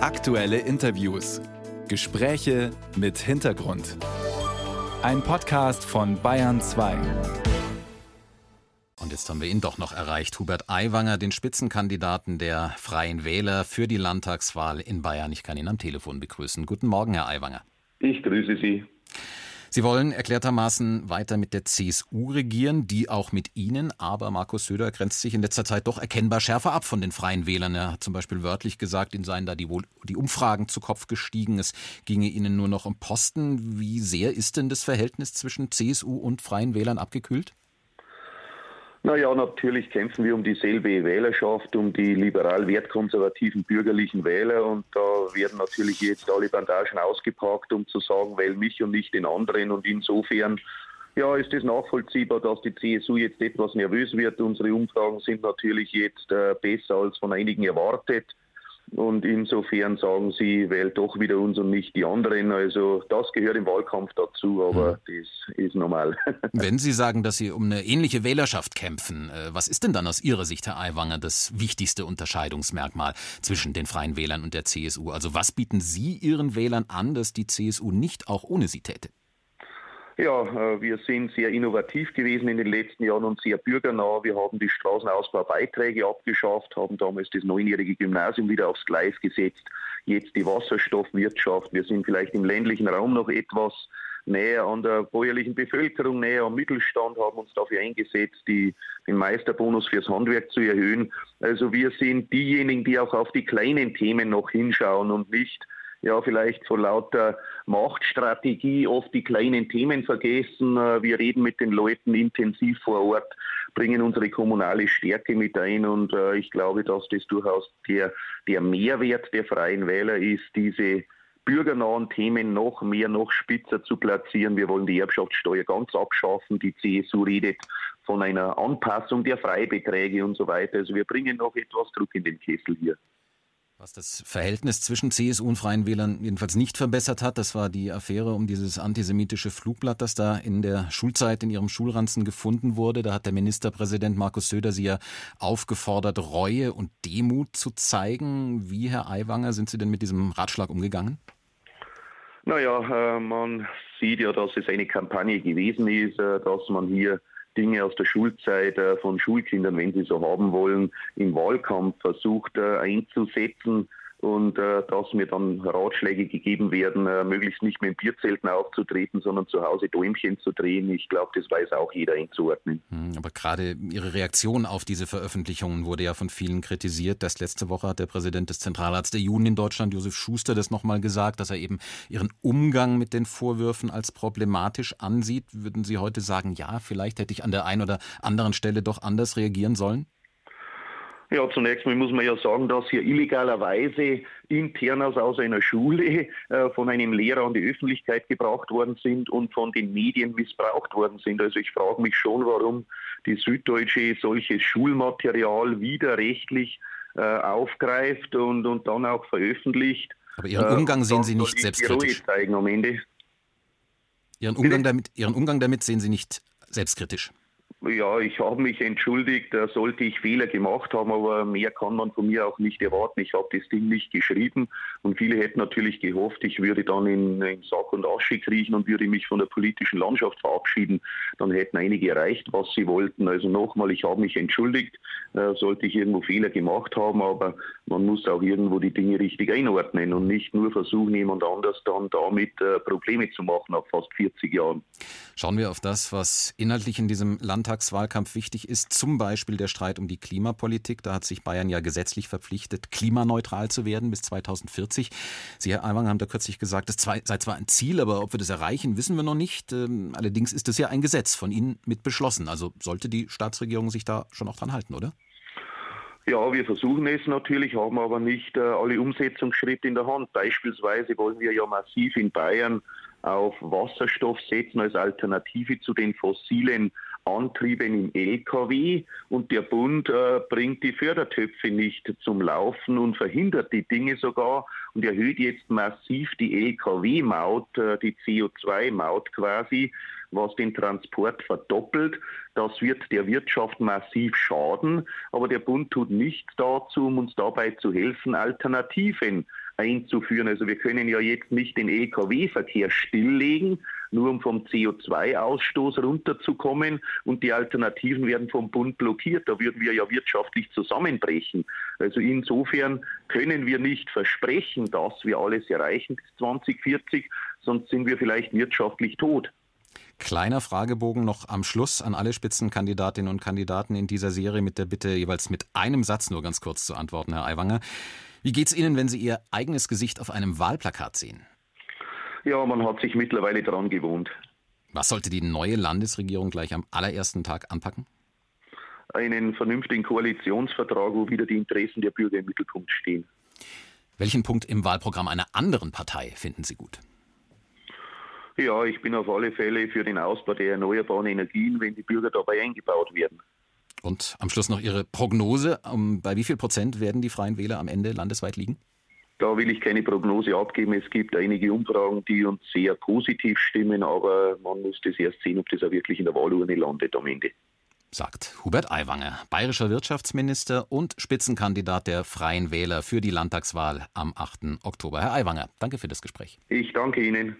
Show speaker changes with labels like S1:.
S1: Aktuelle Interviews. Gespräche mit Hintergrund. Ein Podcast von Bayern 2.
S2: Und jetzt haben wir ihn doch noch erreicht. Hubert Aiwanger, den Spitzenkandidaten der Freien Wähler für die Landtagswahl in Bayern. Ich kann ihn am Telefon begrüßen. Guten Morgen, Herr Aiwanger.
S3: Ich grüße Sie.
S2: Sie wollen erklärtermaßen weiter mit der CSU regieren, die auch mit Ihnen, aber Markus Söder grenzt sich in letzter Zeit doch erkennbar schärfer ab von den Freien Wählern. Er hat zum Beispiel wörtlich gesagt, Ihnen seien da die, die Umfragen zu Kopf gestiegen, es ginge Ihnen nur noch um Posten. Wie sehr ist denn das Verhältnis zwischen CSU und Freien Wählern abgekühlt?
S3: Naja, natürlich kämpfen wir um dieselbe Wählerschaft, um die liberal-wertkonservativen bürgerlichen Wähler und da werden natürlich jetzt alle Bandagen ausgepackt, um zu sagen, wähl mich und nicht den anderen und insofern ja, ist es nachvollziehbar, dass die CSU jetzt etwas nervös wird. Unsere Umfragen sind natürlich jetzt äh, besser als von einigen erwartet. Und insofern sagen sie, wählt doch wieder uns und nicht die anderen. Also das gehört im Wahlkampf dazu, aber hm. das ist normal.
S2: Wenn Sie sagen, dass Sie um eine ähnliche Wählerschaft kämpfen, äh, was ist denn dann aus Ihrer Sicht, Herr Aiwanger, das wichtigste Unterscheidungsmerkmal zwischen den Freien Wählern und der CSU? Also was bieten Sie Ihren Wählern an, dass die CSU nicht auch ohne Sie täte?
S3: Ja, äh, wir sind sehr innovativ gewesen in den letzten Jahren und sehr bürgernah. Wir haben die Straßenausbaubeiträge abgeschafft, haben damals das neunjährige Gymnasium wieder aufs Gleis gesetzt, jetzt die Wasserstoffwirtschaft. Wir sind vielleicht im ländlichen Raum noch etwas näher an der bäuerlichen Bevölkerung, näher am Mittelstand, haben uns dafür eingesetzt, die, den Meisterbonus fürs Handwerk zu erhöhen. Also wir sind diejenigen, die auch auf die kleinen Themen noch hinschauen und nicht ja vielleicht vor lauter Machtstrategie oft die kleinen Themen vergessen. Äh, wir reden mit den Leuten intensiv vor Ort, bringen unsere kommunale Stärke mit ein und äh, ich glaube, dass das durchaus der, der Mehrwert der Freien Wähler ist, diese bürgernahen Themen noch mehr, noch spitzer zu platzieren. Wir wollen die Erbschaftssteuer ganz abschaffen. Die CSU redet von einer Anpassung der Freibeträge und so weiter. Also wir bringen noch etwas Druck in den Kessel hier.
S2: Was das Verhältnis zwischen CSU und Freien Wählern jedenfalls nicht verbessert hat, das war die Affäre um dieses antisemitische Flugblatt, das da in der Schulzeit in ihrem Schulranzen gefunden wurde. Da hat der Ministerpräsident Markus Söder sie ja aufgefordert, Reue und Demut zu zeigen. Wie, Herr Aiwanger, sind Sie denn mit diesem Ratschlag umgegangen?
S3: Naja, äh, man sieht ja, dass es eine Kampagne gewesen ist, äh, dass man hier Dinge aus der Schulzeit äh, von Schulkindern, wenn sie so haben wollen, im Wahlkampf versucht äh, einzusetzen und äh, dass mir dann Ratschläge gegeben werden, äh, möglichst nicht mehr in Bierzelten aufzutreten, sondern zu Hause Däumchen zu drehen. Ich glaube, das weiß auch jeder einzuordnen.
S2: Hm, aber gerade Ihre Reaktion auf diese Veröffentlichungen wurde ja von vielen kritisiert. Das letzte Woche hat der Präsident des Zentralarzt der Juden in Deutschland, Josef Schuster, das nochmal gesagt, dass er eben Ihren Umgang mit den Vorwürfen als problematisch ansieht. Würden Sie heute sagen, ja, vielleicht hätte ich an der einen oder anderen Stelle doch anders reagieren sollen?
S3: Ja, zunächst mal muss man ja sagen, dass hier illegalerweise Internas aus einer Schule äh, von einem Lehrer an die Öffentlichkeit gebracht worden sind und von den Medien missbraucht worden sind. Also ich frage mich schon, warum die Süddeutsche solches Schulmaterial widerrechtlich äh, aufgreift und, und dann auch veröffentlicht.
S2: Aber Ihren Umgang äh, sehen Sie nicht selbstkritisch. Ihren Umgang, damit, Ihren Umgang damit sehen Sie nicht selbstkritisch.
S3: Ja, ich habe mich entschuldigt, da sollte ich Fehler gemacht haben, aber mehr kann man von mir auch nicht erwarten. Ich habe das Ding nicht geschrieben und viele hätten natürlich gehofft, ich würde dann in, in Sack und Asche kriechen und würde mich von der politischen Landschaft verabschieden. Dann hätten einige erreicht, was sie wollten. Also nochmal, ich habe mich entschuldigt, äh, sollte ich irgendwo Fehler gemacht haben, aber man muss auch irgendwo die Dinge richtig einordnen und nicht nur versuchen, jemand anders dann damit äh, Probleme zu machen nach fast 40 Jahren.
S2: Schauen wir auf das, was inhaltlich in diesem Landtagswahlkampf wichtig ist, zum Beispiel der Streit um die Klimapolitik. Da hat sich Bayern ja gesetzlich verpflichtet, klimaneutral zu werden bis 2040. Sie, Herr Aiwanger, haben da kürzlich gesagt, das sei zwar ein Ziel, aber ob wir das erreichen, wissen wir noch nicht. Ähm, allerdings ist das ja ein Gesetz von Ihnen mit beschlossen. Also sollte die Staatsregierung sich da schon auch dran halten, oder?
S3: Ja, wir versuchen es natürlich, haben aber nicht äh, alle Umsetzungsschritte in der Hand. Beispielsweise wollen wir ja massiv in Bayern auf Wasserstoff setzen als Alternative zu den fossilen Antrieben im Lkw und der Bund äh, bringt die Fördertöpfe nicht zum Laufen und verhindert die Dinge sogar und erhöht jetzt massiv die Lkw-Maut, äh, die CO2-Maut quasi, was den Transport verdoppelt. Das wird der Wirtschaft massiv schaden, aber der Bund tut nichts dazu, um uns dabei zu helfen, Alternativen einzuführen. Also wir können ja jetzt nicht den Lkw-Verkehr stilllegen, nur um vom CO2-Ausstoß runterzukommen und die Alternativen werden vom Bund blockiert. Da würden wir ja wirtschaftlich zusammenbrechen. Also insofern können wir nicht versprechen, dass wir alles erreichen bis 2040, sonst sind wir vielleicht wirtschaftlich tot.
S2: Kleiner Fragebogen noch am Schluss an alle Spitzenkandidatinnen und Kandidaten in dieser Serie mit der Bitte, jeweils mit einem Satz nur ganz kurz zu antworten, Herr Aiwanger. Wie geht's Ihnen, wenn Sie Ihr eigenes Gesicht auf einem Wahlplakat sehen?
S3: Ja, man hat sich mittlerweile daran gewohnt.
S2: Was sollte die neue Landesregierung gleich am allerersten Tag anpacken?
S3: Einen vernünftigen Koalitionsvertrag, wo wieder die Interessen der Bürger im Mittelpunkt stehen.
S2: Welchen Punkt im Wahlprogramm einer anderen Partei finden Sie gut?
S3: Ja, ich bin auf alle Fälle für den Ausbau der erneuerbaren Energien, wenn die Bürger dabei eingebaut werden.
S2: Und am Schluss noch Ihre Prognose. Um, bei wie viel Prozent werden die Freien Wähler am Ende landesweit liegen?
S3: Da will ich keine Prognose abgeben. Es gibt einige Umfragen, die uns sehr positiv stimmen, aber man muss das erst sehen, ob das auch wirklich in der Wahlurne landet am Ende.
S2: Sagt Hubert Aiwanger, bayerischer Wirtschaftsminister und Spitzenkandidat der Freien Wähler für die Landtagswahl am 8. Oktober. Herr Aiwanger, danke für das Gespräch.
S3: Ich danke Ihnen.